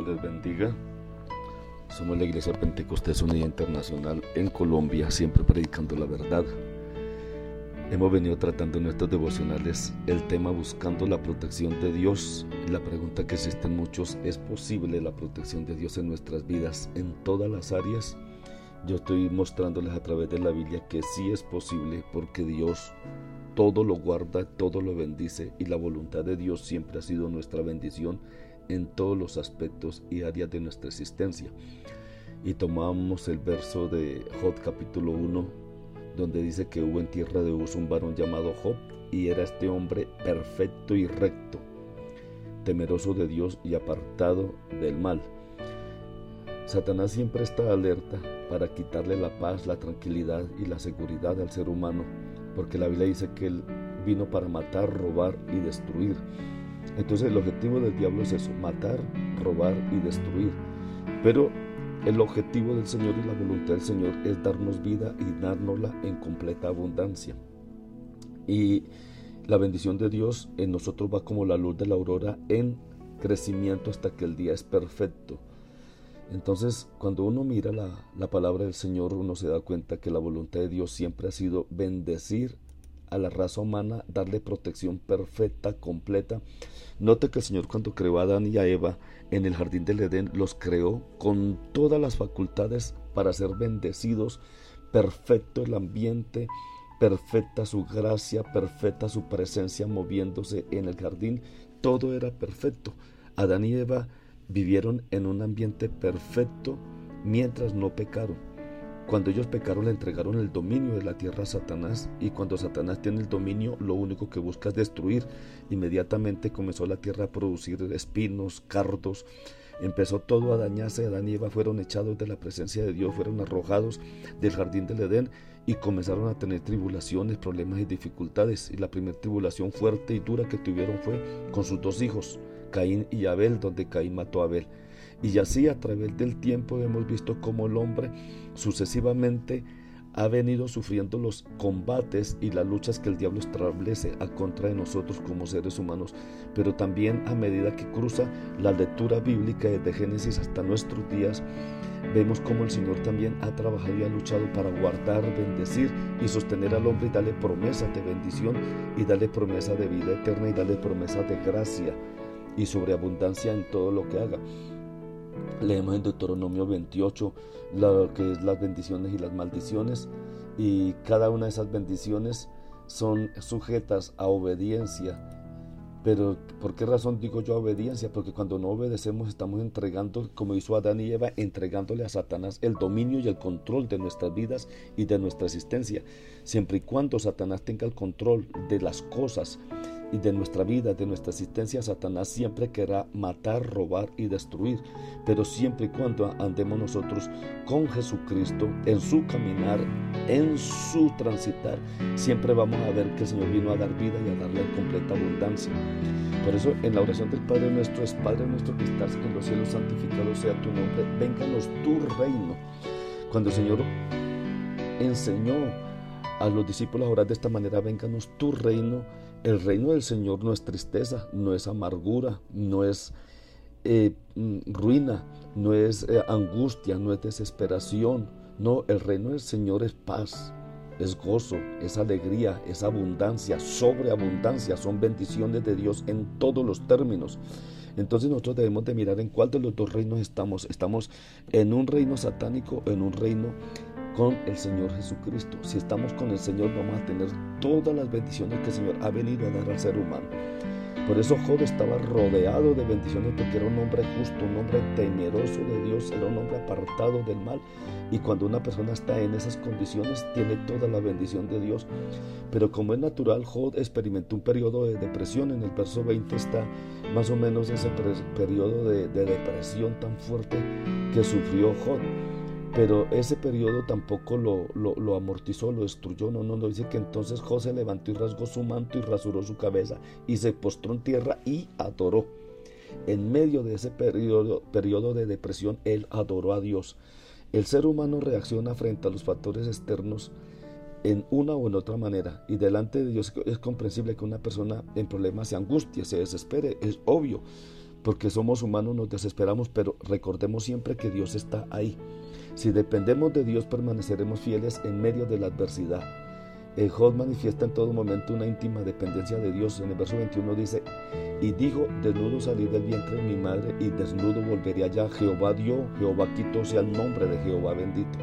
Jesucristo les bendiga. Somos la Iglesia Pentecostés Unida Internacional en Colombia, siempre predicando la verdad. Hemos venido tratando en nuestros devocionales el tema buscando la protección de Dios. La pregunta que existen muchos, ¿es posible la protección de Dios en nuestras vidas en todas las áreas? Yo estoy mostrándoles a través de la Biblia que sí es posible porque Dios todo lo guarda, todo lo bendice y la voluntad de Dios siempre ha sido nuestra bendición en todos los aspectos y áreas de nuestra existencia. Y tomamos el verso de Job capítulo 1, donde dice que hubo en tierra de Uz un varón llamado Job, y era este hombre perfecto y recto, temeroso de Dios y apartado del mal. Satanás siempre está alerta para quitarle la paz, la tranquilidad y la seguridad al ser humano, porque la Biblia dice que él vino para matar, robar y destruir. Entonces el objetivo del diablo es eso, matar, robar y destruir. Pero el objetivo del Señor y la voluntad del Señor es darnos vida y dárnosla en completa abundancia. Y la bendición de Dios en nosotros va como la luz de la aurora en crecimiento hasta que el día es perfecto. Entonces, cuando uno mira la, la, palabra del Señor, uno se da cuenta que la voluntad de Dios siempre ha sido bendecir a la raza humana, darle protección perfecta, completa. Note que el Señor cuando creó a Adán y a Eva en el jardín del Edén, los creó con todas las facultades para ser bendecidos, perfecto el ambiente, perfecta su gracia, perfecta su presencia moviéndose en el jardín, todo era perfecto. Adán y Eva vivieron en un ambiente perfecto mientras no pecaron. Cuando ellos pecaron le entregaron el dominio de la tierra a Satanás y cuando Satanás tiene el dominio lo único que busca es destruir. Inmediatamente comenzó la tierra a producir espinos, cardos, empezó todo a dañarse, Adán y Eva fueron echados de la presencia de Dios, fueron arrojados del jardín del Edén y comenzaron a tener tribulaciones, problemas y dificultades. Y la primera tribulación fuerte y dura que tuvieron fue con sus dos hijos, Caín y Abel, donde Caín mató a Abel. Y así a través del tiempo hemos visto cómo el hombre sucesivamente ha venido sufriendo los combates y las luchas que el diablo establece a contra de nosotros como seres humanos, pero también a medida que cruza la lectura bíblica desde Génesis hasta nuestros días, vemos cómo el Señor también ha trabajado y ha luchado para guardar, bendecir y sostener al hombre y darle promesa de bendición y darle promesa de vida eterna y darle promesa de gracia y sobreabundancia en todo lo que haga. Leemos en Deuteronomio 28 lo que es las bendiciones y las maldiciones y cada una de esas bendiciones son sujetas a obediencia. Pero ¿por qué razón digo yo obediencia? Porque cuando no obedecemos estamos entregando, como hizo Adán y Eva, entregándole a Satanás el dominio y el control de nuestras vidas y de nuestra existencia. Siempre y cuando Satanás tenga el control de las cosas y de nuestra vida, de nuestra existencia, Satanás siempre querrá matar, robar y destruir. Pero siempre y cuando andemos nosotros con Jesucristo, en su caminar, en su transitar, siempre vamos a ver que el Señor vino a dar vida y a darle completa abundancia. Por eso en la oración del Padre nuestro es Padre nuestro que estás en los cielos, santificado sea tu nombre, vénganos tu reino. Cuando el Señor enseñó a los discípulos a orar de esta manera, vénganos tu reino, el reino del Señor no es tristeza, no es amargura, no es eh, mm, ruina, no es eh, angustia, no es desesperación. No, el reino del Señor es paz, es gozo, es alegría, es abundancia, sobreabundancia, son bendiciones de Dios en todos los términos. Entonces nosotros debemos de mirar en cuál de los dos reinos estamos. Estamos en un reino satánico en un reino con el Señor Jesucristo. Si estamos con el Señor vamos a tener todas las bendiciones que el Señor ha venido a dar al ser humano. Por eso Job estaba rodeado de bendiciones porque era un hombre justo, un hombre temeroso de Dios, era un hombre apartado del mal. Y cuando una persona está en esas condiciones, tiene toda la bendición de Dios. Pero como es natural, Job experimentó un periodo de depresión. En el verso 20 está más o menos ese periodo de, de depresión tan fuerte que sufrió Job pero ese periodo tampoco lo, lo, amortizó, lo destruyó. No, no, no. Dice que entonces José levantó y rasgó su manto y rasuró su cabeza y se postró en tierra y adoró. En medio de ese periodo, periodo de depresión, él adoró a Dios. El ser humano reacciona frente a los factores externos en una o en otra manera. Y delante de Dios es comprensible que una persona en problemas se angustie, se desespere, es obvio, porque somos humanos, nos desesperamos, pero recordemos siempre que Dios está ahí. Si dependemos de Dios, permaneceremos fieles en medio de la adversidad. El Job manifiesta en todo momento una íntima dependencia de Dios. En el verso 21 dice, y dijo, desnudo salí del vientre de mi madre y desnudo volveré allá. Jehová dio, Jehová quitó, sea el nombre de Jehová bendito.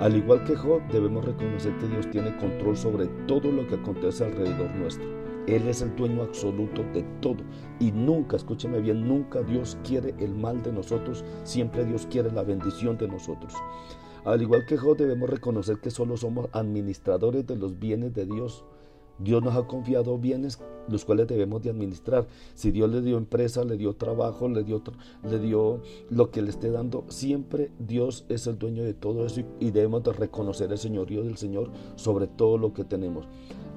Al igual que Job, debemos reconocer que Dios tiene control sobre todo lo que acontece alrededor nuestro. Él es el dueño absoluto de todo. Y nunca, escúcheme bien, nunca Dios quiere el mal de nosotros, siempre Dios quiere la bendición de nosotros. Al igual que Job, debemos reconocer que solo somos administradores de los bienes de Dios. Dios nos ha confiado bienes los cuales debemos de administrar. Si Dios le dio empresa, le dio trabajo, le dio, le dio lo que le esté dando, siempre Dios es el dueño de todo eso y, debemos de reconocer el señorío del Señor sobre todo lo que tenemos.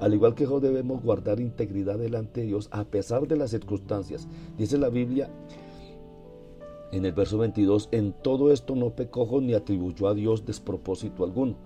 Al igual que Job debemos guardar integridad delante de Dios a pesar de las circunstancias. Dice la Biblia en el verso 22, en todo esto no pecó ni atribuyó a Dios despropósito alguno.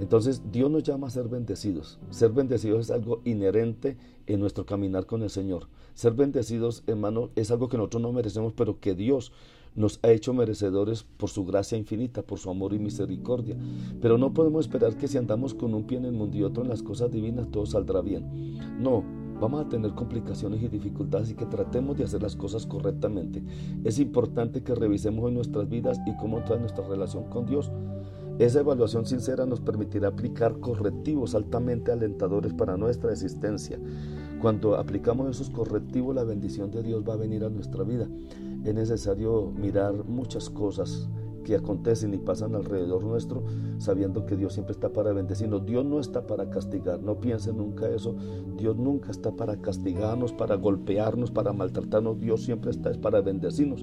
Entonces Dios nos llama a ser bendecidos. Ser bendecidos es algo inherente en nuestro caminar con el Señor. Ser bendecidos, hermano, es algo que nosotros no merecemos, pero que Dios nos ha hecho merecedores por su gracia infinita, por su amor y misericordia. Pero no podemos esperar que si andamos con un pie en el mundo y otro en las cosas divinas, todo saldrá bien. No, vamos a tener complicaciones y dificultades y que tratemos de hacer las cosas correctamente. Es importante que revisemos en nuestras vidas y cómo trae nuestra relación con Dios. Esa evaluación sincera nos permitirá aplicar correctivos altamente alentadores para nuestra existencia. Cuando aplicamos esos correctivos, la bendición de Dios va a venir a nuestra vida. Es necesario mirar muchas cosas que acontecen y pasan alrededor nuestro, sabiendo que Dios siempre está para bendecirnos. Dios no está para castigar, no piensen nunca eso. Dios nunca está para castigarnos, para golpearnos, para maltratarnos. Dios siempre está para bendecirnos.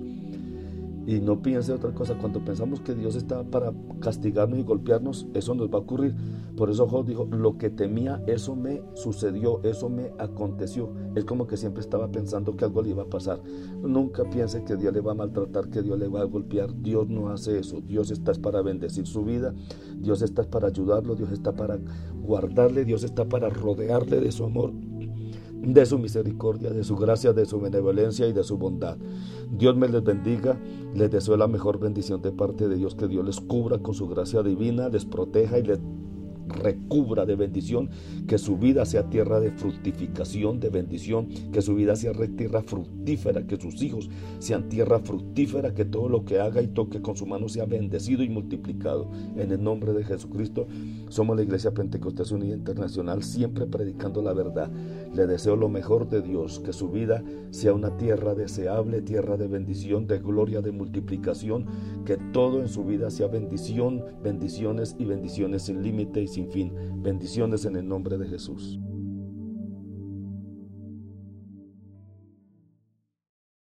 Y no piense otra cosa, cuando pensamos que Dios está para castigarnos y golpearnos, eso nos va a ocurrir. Por eso Job dijo, lo que temía, eso me sucedió, eso me aconteció. Él como que siempre estaba pensando que algo le iba a pasar. Nunca piense que Dios le va a maltratar, que Dios le va a golpear. Dios no hace eso. Dios está para bendecir su vida, Dios está para ayudarlo, Dios está para guardarle, Dios está para rodearle de su amor de su misericordia, de su gracia, de su benevolencia y de su bondad. Dios me les bendiga, les deseo la mejor bendición de parte de Dios, que Dios les cubra con su gracia divina, les proteja y les recubra de bendición, que su vida sea tierra de fructificación, de bendición, que su vida sea tierra fructífera, que sus hijos sean tierra fructífera, que todo lo que haga y toque con su mano sea bendecido y multiplicado. En el nombre de Jesucristo, somos la Iglesia Pentecostés Unida Internacional, siempre predicando la verdad. Le deseo lo mejor de Dios, que su vida sea una tierra deseable, tierra de bendición, de gloria, de multiplicación, que todo en su vida sea bendición, bendiciones y bendiciones sin límite y sin fin. Bendiciones en el nombre de Jesús.